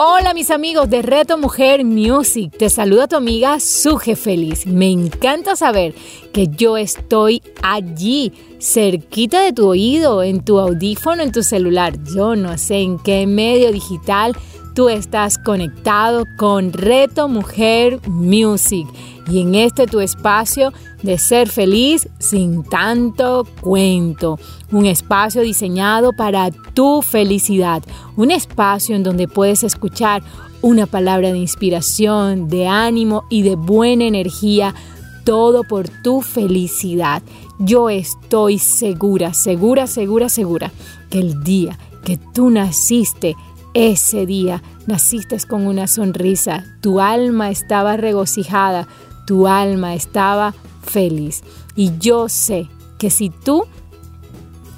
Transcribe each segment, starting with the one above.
Hola mis amigos de Reto Mujer Music, te saluda tu amiga Suje Feliz. Me encanta saber que yo estoy allí, cerquita de tu oído, en tu audífono, en tu celular. Yo no sé en qué medio digital tú estás conectado con Reto Mujer Music y en este tu espacio de ser feliz sin tanto cuento. Un espacio diseñado para tu felicidad. Un espacio en donde puedes escuchar una palabra de inspiración, de ánimo y de buena energía. Todo por tu felicidad. Yo estoy segura, segura, segura, segura que el día que tú naciste, ese día naciste con una sonrisa, tu alma estaba regocijada, tu alma estaba feliz. Y yo sé que si tú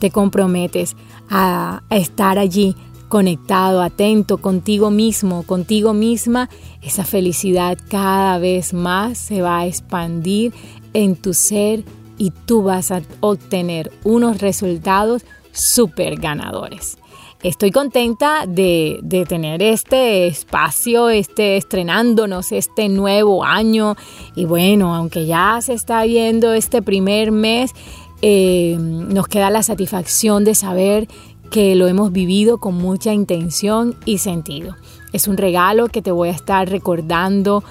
te comprometes a, estar allí conectado, atento contigo mismo, contigo misma, esa felicidad cada vez más se va a expandir en tu ser y tú vas a obtener unos resultados súper ganadores. Estoy contenta de, tener este espacio, este estrenándonos este nuevo año. Y bueno, aunque ya se está viendo este primer mes, eh, nos queda la satisfacción de saber que lo hemos vivido con mucha intención y sentido. Es un regalo que te voy a estar recordando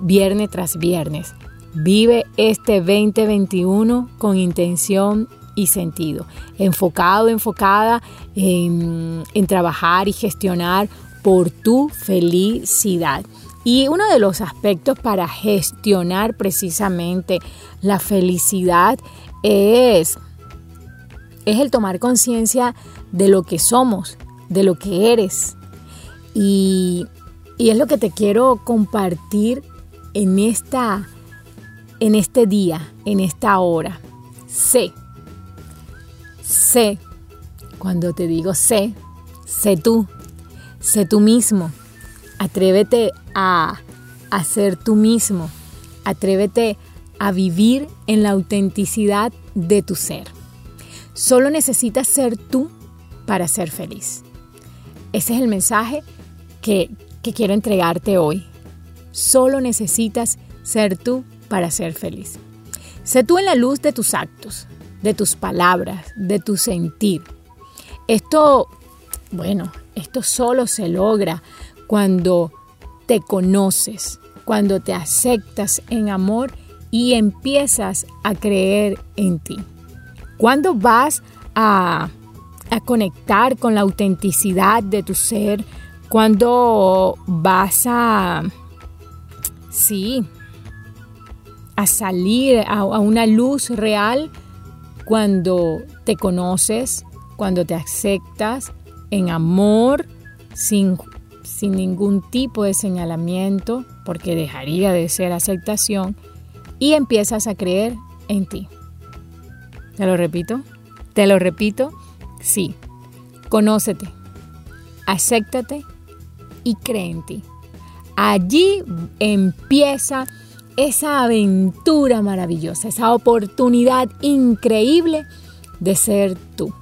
viernes tras viernes. Vive este 2021 con intención y sentido, enfocado, enfocada en, trabajar y gestionar por tu felicidad. Y uno de los aspectos para gestionar precisamente la felicidad es, es el tomar conciencia de lo que somos, de lo que eres. Y, y, es lo que te quiero compartir en, esta, en este día, en esta hora. Sé Sé, cuando te digo sé, sé tú, sé tú mismo. Atrévete a, a ser tú mismo. Atrévete a vivir en la autenticidad de tu ser. Solo necesitas ser tú para ser feliz. Ese es el mensaje que, que quiero entregarte hoy. Solo necesitas ser tú para ser feliz. Sé tú en la luz de tus actos, de tus palabras, de tu sentir. Esto, bueno, esto solo se logra cuando te conoces, cuando te aceptas en amor y empiezas a creer en ti. Cuando vas a, a conectar con la autenticidad de tu ser, cuando vas a, sí, a salir a, a una luz real, cuando te conoces, cuando te aceptas en amor, sin, sin ningún tipo de señalamiento, porque dejaría de ser aceptación, y empiezas a creer en ti. ¿Te lo repito? ¿Te lo repito? Sí. Conócete, acéptate y cree en ti. Allí empieza esa aventura maravillosa, esa oportunidad increíble de ser tú.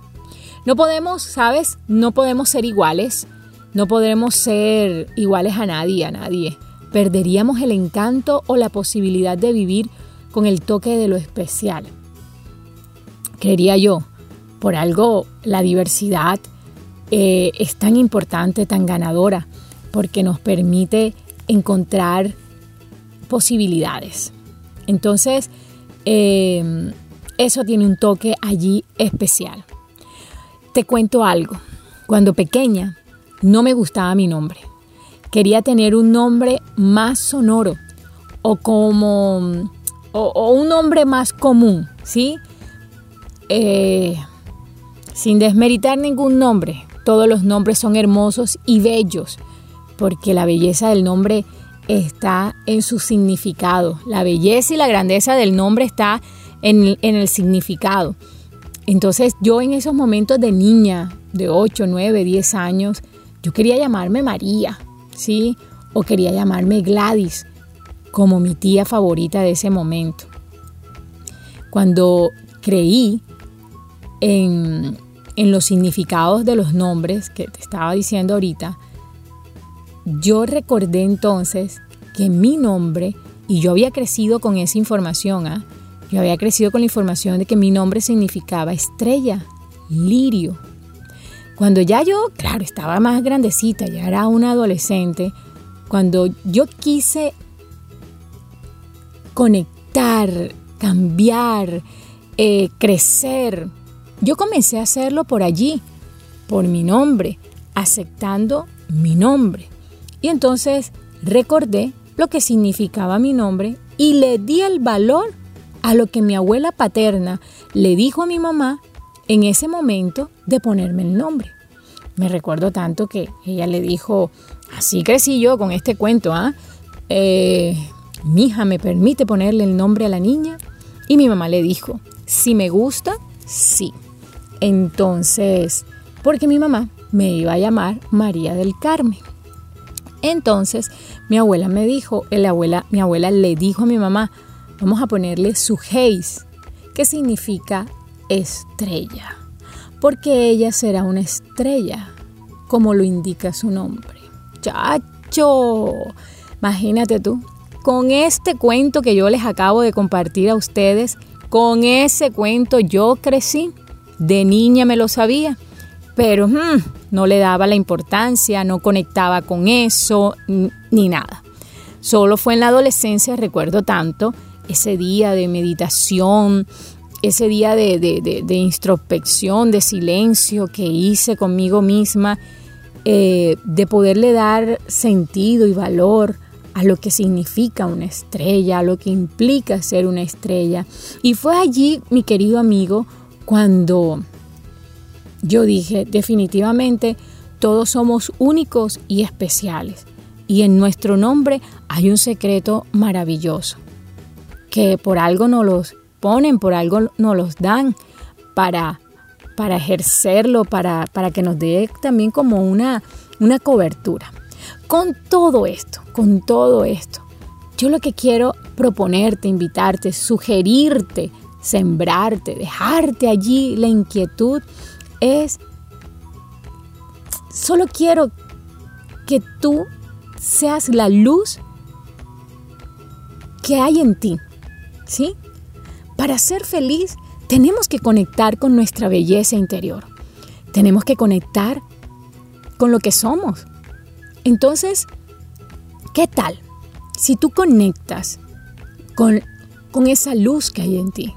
No podemos, ¿sabes? No podemos ser iguales, no podremos ser iguales a nadie, a nadie. Perderíamos el encanto o la posibilidad de vivir con el toque de lo especial. Creería yo, por algo la diversidad eh, es tan importante, tan ganadora, porque nos permite encontrar posibilidades. Entonces, em, eso tiene un toque allí especial. Te cuento algo. Cuando pequeña, no me gustaba mi nombre. Quería tener un nombre más sonoro o como o, un nombre más común, ¿sí? Eh, sin desmeritar ningún nombre. Todos los nombres son hermosos y bellos, porque la belleza del nombre está en su significado. La belleza y la grandeza del nombre está en, en el significado. Entonces yo en esos momentos de niña, de 8, 9, 10 años, yo quería llamarme María, ¿sí? O quería llamarme Gladys, como mi tía favorita de ese momento. Cuando creí en, en los significados de los nombres que te estaba diciendo ahorita, yo recordé entonces que mi nombre, y yo había crecido con esa información, ¿ah? yo había crecido con la información de que mi nombre significaba estrella, lirio. Cuando ya yo, claro, estaba más grandecita, ya era una adolescente, cuando yo quise conectar, cambiar, eh, crecer, yo comencé a hacerlo por allí, por mi nombre, aceptando mi nombre. Y entonces recordé lo que significaba mi nombre y le di el valor a lo que mi abuela paterna le dijo a mi mamá en ese momento de ponerme el nombre. Me recuerdo tanto que ella le dijo, así crecí yo con este cuento, ¿ah? Eh, mi hija me permite ponerle el nombre a la niña. Y mi mamá le dijo, si me gusta, sí. Entonces, porque mi mamá me iba a llamar María del Carmen. Entonces, mi abuela me dijo, la abuela, mi abuela le dijo a mi mamá, vamos a ponerle su Sujeis, que significa estrella, porque ella será una estrella, como lo indica su nombre. Chacho, imagínate tú, con este cuento que yo les acabo de compartir a ustedes, con ese cuento yo crecí, de niña me lo sabía, pero hmm, no le daba la importancia, no conectaba con eso, ni nada. Solo fue en la adolescencia, recuerdo tanto, ese día de meditación, ese día de, de, introspección, de silencio que hice conmigo misma, eh, de poderle dar sentido y valor a lo que significa una estrella, a lo que implica ser una estrella. Y fue allí, mi querido amigo, cuando yo dije, definitivamente, todos somos únicos y especiales. Y en nuestro nombre hay un secreto maravilloso, que por algo nos los ponen, por algo nos los dan para, para ejercerlo, para, para que nos dé también como una, una cobertura. Con todo esto, con todo esto, yo lo que quiero proponerte, invitarte, sugerirte, sembrarte, dejarte allí la inquietud es, solo quiero que tú seas la luz que hay en ti, ¿sí? Para ser feliz tenemos que conectar con nuestra belleza interior. Tenemos que conectar con lo que somos. Entonces, ¿qué tal si tú conectas con, con esa luz que hay en ti?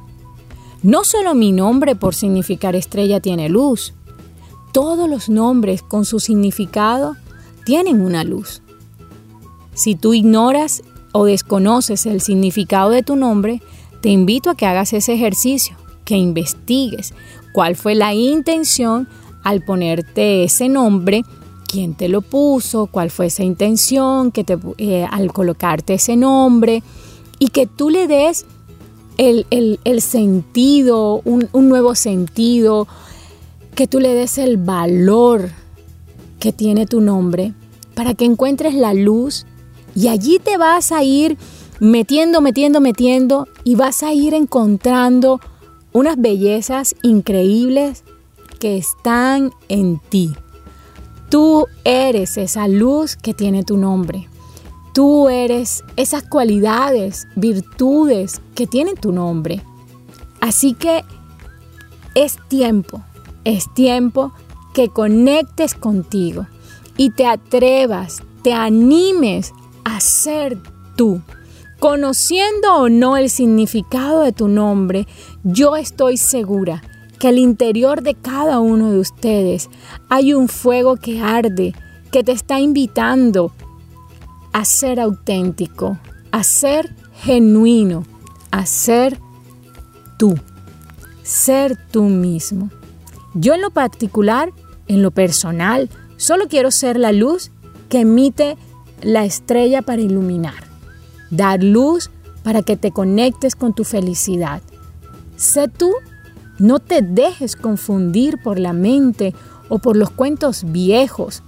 No solo mi nombre por significar estrella tiene luz, todos los nombres con su significado tienen una luz. Si tú ignoras o desconoces el significado de tu nombre, te invito a que hagas ese ejercicio, que investigues cuál fue la intención al ponerte ese nombre, quién te lo puso, cuál fue esa intención que te, eh, al colocarte ese nombre y que tú le des el, sentido, un, un nuevo sentido, que tú le des el valor que tiene tu nombre para que encuentres la luz y allí te vas a ir metiendo, metiendo, metiendo y vas a ir encontrando unas bellezas increíbles que están en ti. Tú eres esa luz que tiene tu nombre. Tú eres esas cualidades, virtudes que tienen tu nombre. Así que es tiempo, es tiempo que conectes contigo y te atrevas, te animes a ser tú. Conociendo o no el significado de tu nombre, yo estoy segura que al interior de cada uno de ustedes hay un fuego que arde, que te está invitando a ser auténtico, a ser genuino, a ser tú, ser tú mismo. Yo en lo particular, en lo personal, solo quiero ser la luz que emite la estrella para iluminar, dar luz para que te conectes con tu felicidad. Sé tú, no te dejes confundir por la mente o por los cuentos viejos.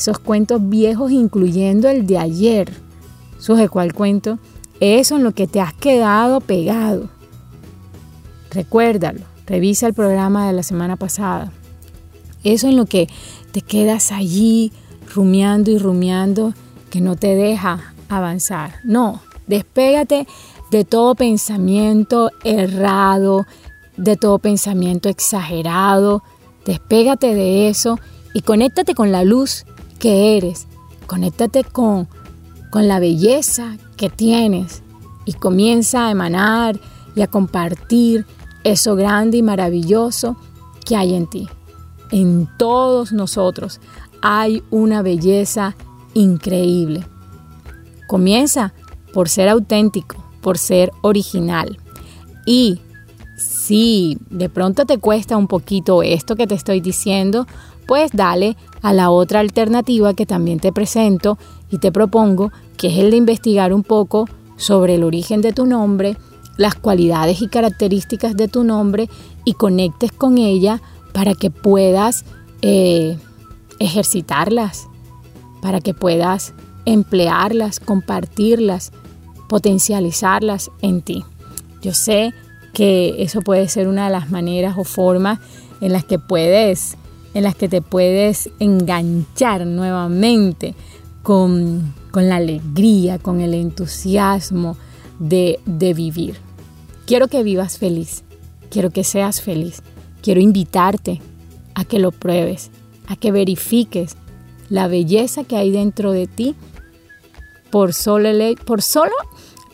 Esos cuentos viejos incluyendo el de ayer. ¿Suje cuál cuento? Eso en lo que te has quedado pegado. Recuérdalo, revisa el programa de la semana pasada. Eso en lo que te quedas allí rumiando y rumiando que no te deja avanzar. No, despégate de todo pensamiento errado, de todo pensamiento exagerado. Despégate de eso y conéctate con la luz que eres. Conéctate con, con la belleza que tienes y comienza a emanar y a compartir eso grande y maravilloso que hay en ti. En todos nosotros hay una belleza increíble. Comienza por ser auténtico, por ser original. Y si de pronto te cuesta un poquito esto que te estoy diciendo, pues dale a la otra alternativa que también te presento y te propongo, que es el de investigar un poco sobre el origen de tu nombre, las cualidades y características de tu nombre y conectes con ella para que puedas eh, ejercitarlas, para que puedas emplearlas, compartirlas, potencializarlas en ti. Yo sé que eso puede ser una de las maneras o formas en las que puedes, en las que te puedes enganchar nuevamente con, con la alegría, con el entusiasmo de, de vivir. Quiero que vivas feliz, quiero que seas feliz, quiero invitarte a que lo pruebes, a que verifiques la belleza que hay dentro de ti por solo el, por solo,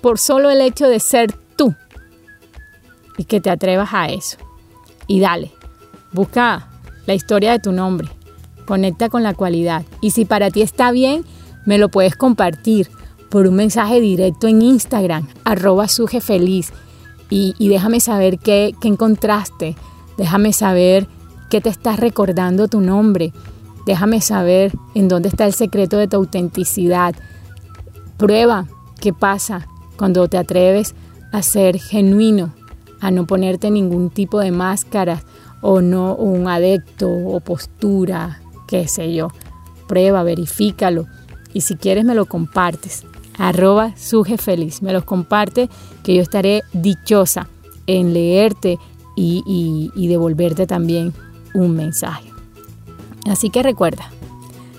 por solo el hecho de ser tú y que te atrevas a eso. Y dale, busca la historia de tu nombre, conecta con la cualidad. Y si para ti está bien, me lo puedes compartir por un mensaje directo en Instagram, arroba sujefeliz. Y, y déjame saber qué, qué encontraste, déjame saber qué te estás recordando tu nombre, déjame saber en dónde está el secreto de tu autenticidad. Prueba qué pasa cuando te atreves a ser genuino, a no ponerte ningún tipo de máscara o no un adepto o postura, qué sé yo. Prueba, verifícalo y si quieres me lo compartes arroba feliz. Me los comparte que yo estaré dichosa en leerte y, y devolverte también un mensaje. Así que recuerda,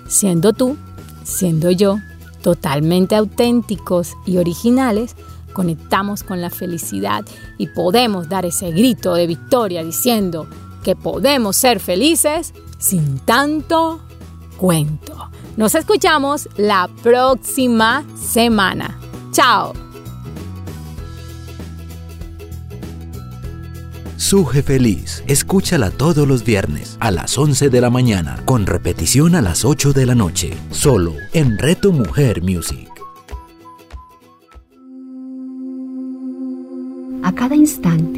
siendo tú, siendo yo, totalmente auténticos y originales, conectamos con la felicidad y podemos dar ese grito de victoria diciendo que podemos ser felices sin tanto cuento. Nos escuchamos la próxima semana. Chao. Suje Feliz, escúchala todos los viernes a las 11 de la mañana, con repetición a las 8 de la noche, solo en Reto Mujer Music. A cada instante